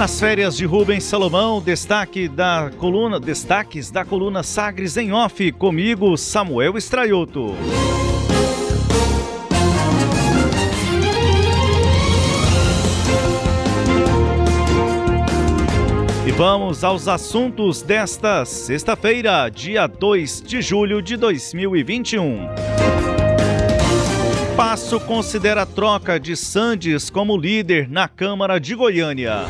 Nas férias de Rubens Salomão, destaque da coluna, destaques da coluna Sagres em Off, comigo Samuel Estraioto. E vamos aos assuntos desta sexta-feira, dia 2 de julho de 2021. Passo considera a troca de Sandes como líder na Câmara de Goiânia.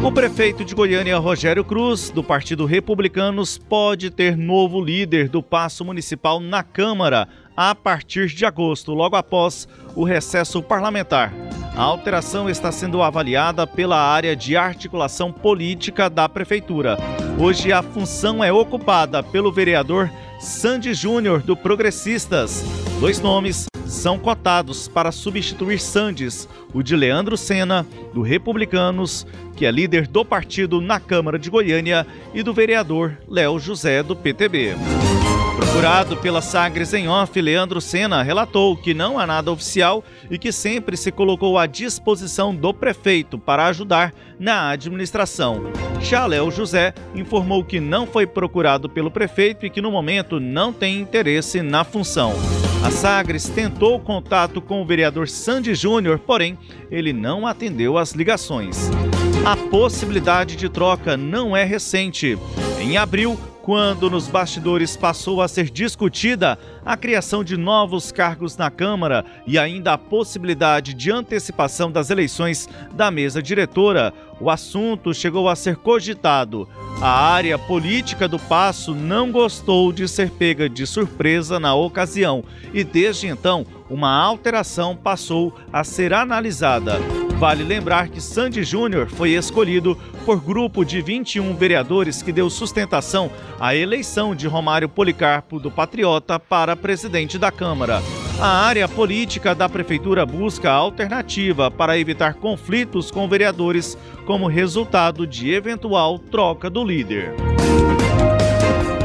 O prefeito de Goiânia, Rogério Cruz, do Partido Republicanos, pode ter novo líder do Paço Municipal na Câmara a partir de agosto, logo após o recesso parlamentar. A alteração está sendo avaliada pela área de articulação política da Prefeitura. Hoje a função é ocupada pelo vereador Sandy Júnior, do Progressistas. Dois nomes são cotados para substituir Sandes, o de Leandro Sena, do Republicanos, que é líder do partido na Câmara de Goiânia, e do vereador Léo José, do PTB. Procurado pela Sagres em off, Leandro Sena relatou que não há nada oficial e que sempre se colocou à disposição do prefeito para ajudar na administração. Léo José informou que não foi procurado pelo prefeito e que no momento não tem interesse na função. A Sagres tentou contato com o vereador Sandy Júnior, porém ele não atendeu às ligações. A possibilidade de troca não é recente. Em abril, quando nos bastidores passou a ser discutida a criação de novos cargos na Câmara e ainda a possibilidade de antecipação das eleições da mesa diretora, o assunto chegou a ser cogitado. A área política do Passo não gostou de ser pega de surpresa na ocasião e desde então uma alteração passou a ser analisada. Vale lembrar que Sandy Júnior foi escolhido por grupo de 21 vereadores que deu sustentação à eleição de Romário Policarpo do Patriota para presidente da Câmara. A área política da prefeitura busca alternativa para evitar conflitos com vereadores como resultado de eventual troca do líder.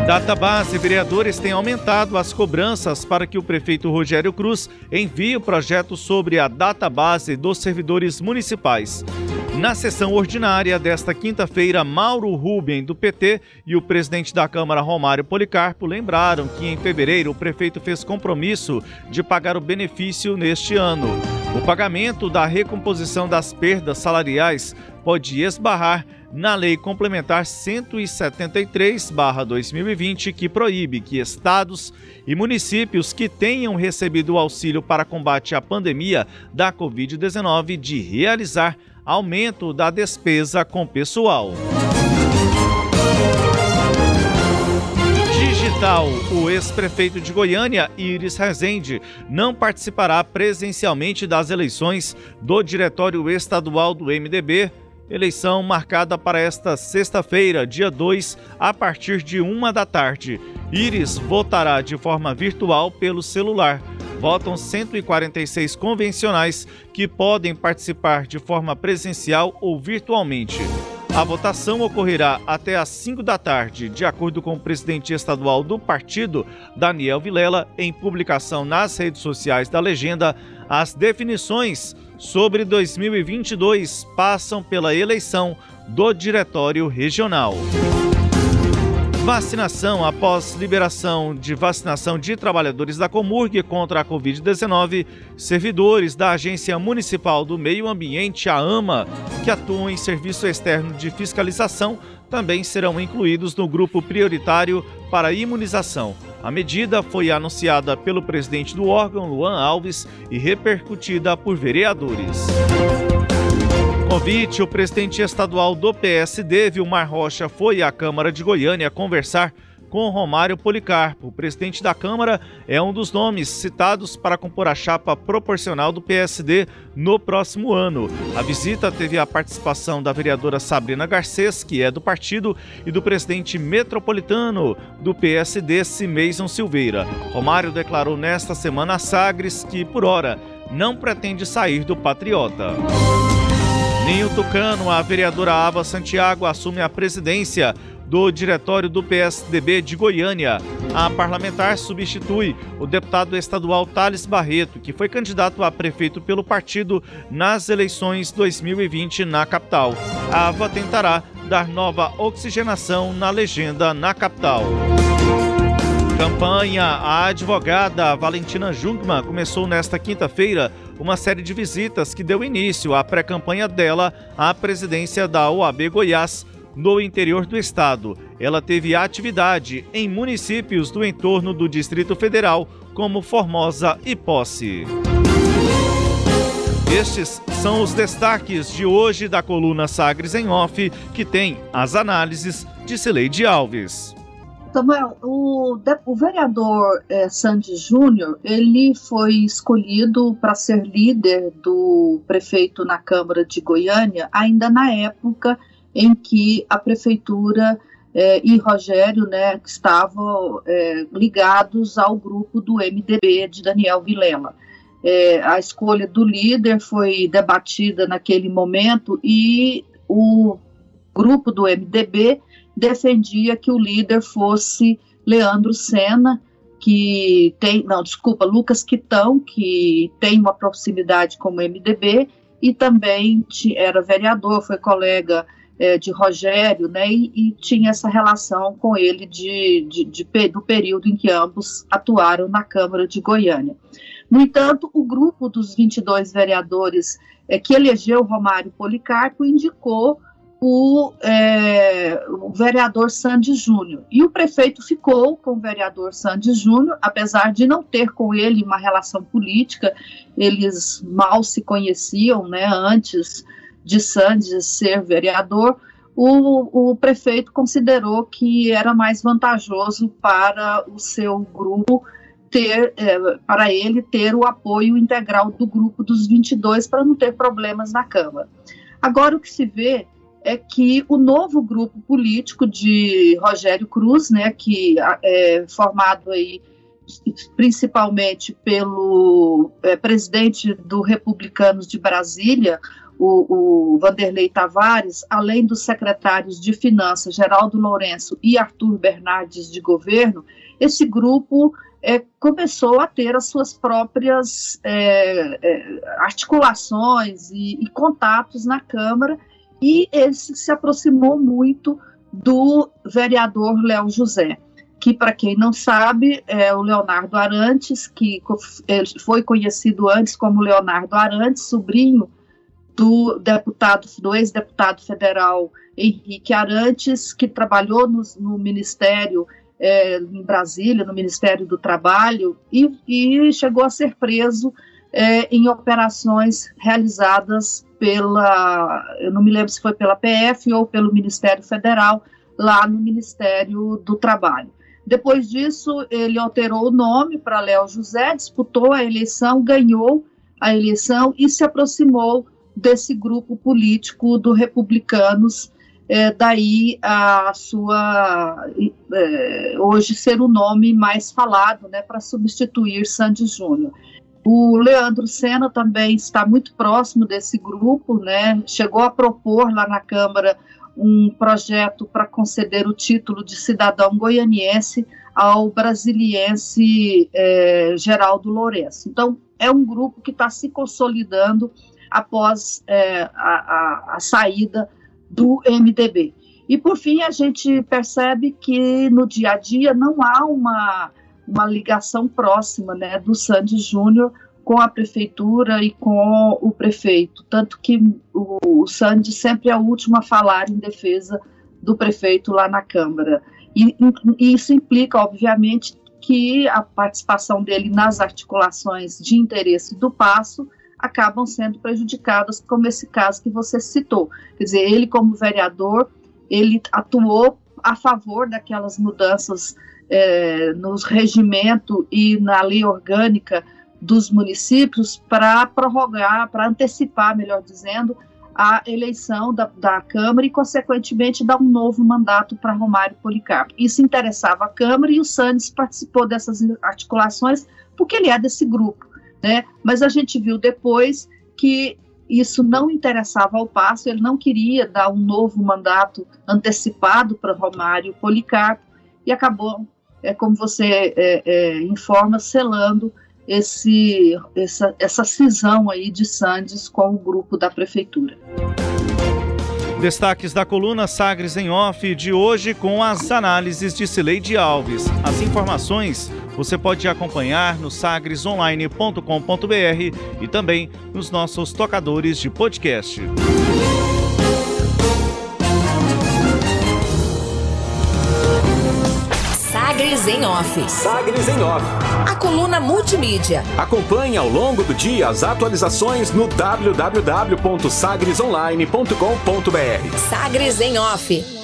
Database vereadores têm aumentado as cobranças para que o prefeito Rogério Cruz envie o projeto sobre a database dos servidores municipais. Na sessão ordinária desta quinta-feira, Mauro Rubem, do PT, e o presidente da Câmara, Romário Policarpo, lembraram que em fevereiro o prefeito fez compromisso de pagar o benefício neste ano. O pagamento da recomposição das perdas salariais pode esbarrar na Lei Complementar 173/2020, que proíbe que estados e municípios que tenham recebido o auxílio para combate à pandemia da Covid-19 de realizar aumento da despesa com pessoal. Digital, o ex-prefeito de Goiânia, Iris Rezende, não participará presencialmente das eleições do Diretório Estadual do MDB Eleição marcada para esta sexta-feira, dia 2, a partir de uma da tarde. Iris votará de forma virtual pelo celular. Votam 146 convencionais que podem participar de forma presencial ou virtualmente. A votação ocorrerá até às 5 da tarde, de acordo com o presidente estadual do partido, Daniel Vilela, em publicação nas redes sociais da legenda. As definições sobre 2022 passam pela eleição do Diretório Regional. Vacinação após liberação de vacinação de trabalhadores da Comurg contra a Covid-19, servidores da Agência Municipal do Meio Ambiente, a AMA, que atuam em serviço externo de fiscalização, também serão incluídos no grupo prioritário para imunização. A medida foi anunciada pelo presidente do órgão, Luan Alves, e repercutida por vereadores. Convite, o presidente estadual do PSD, Vilmar Rocha, foi à Câmara de Goiânia conversar com Romário Policarpo. O presidente da Câmara é um dos nomes citados para compor a chapa proporcional do PSD no próximo ano. A visita teve a participação da vereadora Sabrina Garcês, que é do partido, e do presidente metropolitano do PSD, Cimeison Silveira. Romário declarou nesta semana a Sagres que, por hora, não pretende sair do Patriota. Ninho Tucano, a vereadora Ava Santiago assume a presidência do diretório do PSDB de Goiânia. A parlamentar substitui o deputado estadual Thales Barreto, que foi candidato a prefeito pelo partido nas eleições 2020 na capital. A Ava tentará dar nova oxigenação na legenda na capital. Campanha. A advogada Valentina Jungmann começou nesta quinta-feira uma série de visitas que deu início à pré-campanha dela à presidência da OAB Goiás no interior do estado. Ela teve atividade em municípios do entorno do Distrito Federal, como Formosa e Posse. Estes são os destaques de hoje da coluna Sagres em Off, que tem as análises de Cileide Alves. Samuel, o, o vereador é, Sandy Júnior, ele foi escolhido para ser líder do prefeito na Câmara de Goiânia, ainda na época em que a prefeitura é, e Rogério né, estavam é, ligados ao grupo do MDB de Daniel Vilela. É, a escolha do líder foi debatida naquele momento e o grupo do MDB defendia que o líder fosse Leandro Sena, que tem, não, desculpa, Lucas Quitão, que tem uma proximidade com o MDB e também era vereador, foi colega é, de Rogério, né, e, e, tinha essa relação com ele de, de, de, do período em que ambos atuaram na Câmara de Goiânia. No entanto, o grupo dos 22 vereadores é, que elegeu Romário Policarpo indicou o, é, o vereador Sandy Júnior. E o prefeito ficou com o vereador Sandy Júnior, apesar de não ter com ele uma relação política, eles mal se conheciam né, antes de Sandy ser vereador, o, o, prefeito considerou que era mais vantajoso para o seu grupo ter, é, para ele ter o apoio integral do grupo dos 22 para não ter problemas na Câmara. Agora o que se vê é que o novo grupo político de Rogério Cruz, né, que é formado aí principalmente pelo é, presidente do Republicanos de Brasília, o, o, Vanderlei Tavares, além dos secretários de Finanças, Geraldo Lourenço e Arthur Bernardes de Governo, esse grupo é, começou a ter as suas próprias é, é, articulações e, e contatos na Câmara e ele se aproximou muito do vereador Léo José, que, para quem não sabe, é o Leonardo Arantes, que foi conhecido antes como Leonardo Arantes, sobrinho do deputado, do ex-deputado federal Henrique Arantes, que trabalhou no, no Ministério é, em Brasília, no Ministério do Trabalho, e, e chegou a ser preso é, em operações realizadas pela, eu não me lembro se foi pela PF ou pelo Ministério Federal, lá no Ministério do Trabalho. Depois disso, ele alterou o nome para Léo José, disputou a eleição, ganhou a eleição e se aproximou desse grupo político do Republicanos, é, daí a sua é, hoje ser o nome mais falado, né, para substituir Sandy Júnior. O Leandro Sena também está muito próximo desse grupo, né? Chegou a propor lá na Câmara um projeto para conceder o título de cidadão goianiense ao brasiliense é, Geraldo Lourenço. Então, é um grupo que está se consolidando após é, a, a, a saída do MDB. E, por fim, a gente percebe que no dia a dia não há uma uma ligação próxima né, do Sandy Júnior com a prefeitura e com o prefeito, tanto que o, o Sandy sempre é o último a falar em defesa do prefeito lá na Câmara. E, e isso implica, obviamente, que a participação dele nas articulações de interesse do Passo acabam sendo prejudicadas, como esse caso que você citou. Quer dizer, ele como vereador, ele atuou a favor daquelas mudanças é, nos regimento e na lei orgânica dos municípios para prorrogar, para antecipar, melhor dizendo, a eleição da, da, Câmara e, consequentemente, dar um novo mandato para Romário Policarpo. Isso interessava a Câmara e o Sandes participou dessas articulações porque ele é desse grupo, né? Mas a gente viu depois que isso não interessava ao Passo, ele não queria dar um novo mandato antecipado para Romário Policarpo e acabou, é, como você é, é, informa, selando esse, essa, essa cisão aí de Sandes com o grupo da prefeitura. Destaques da coluna Sagres em Off de hoje com as análises de Cileide Alves. As informações você pode acompanhar no sagresonline.com.br e também nos nossos tocadores de podcast. Sagres em Off. Sagres em Off. A coluna multimídia. Acompanhe ao longo do dia as atualizações no www.sagresonline.com.br. Sagres em Off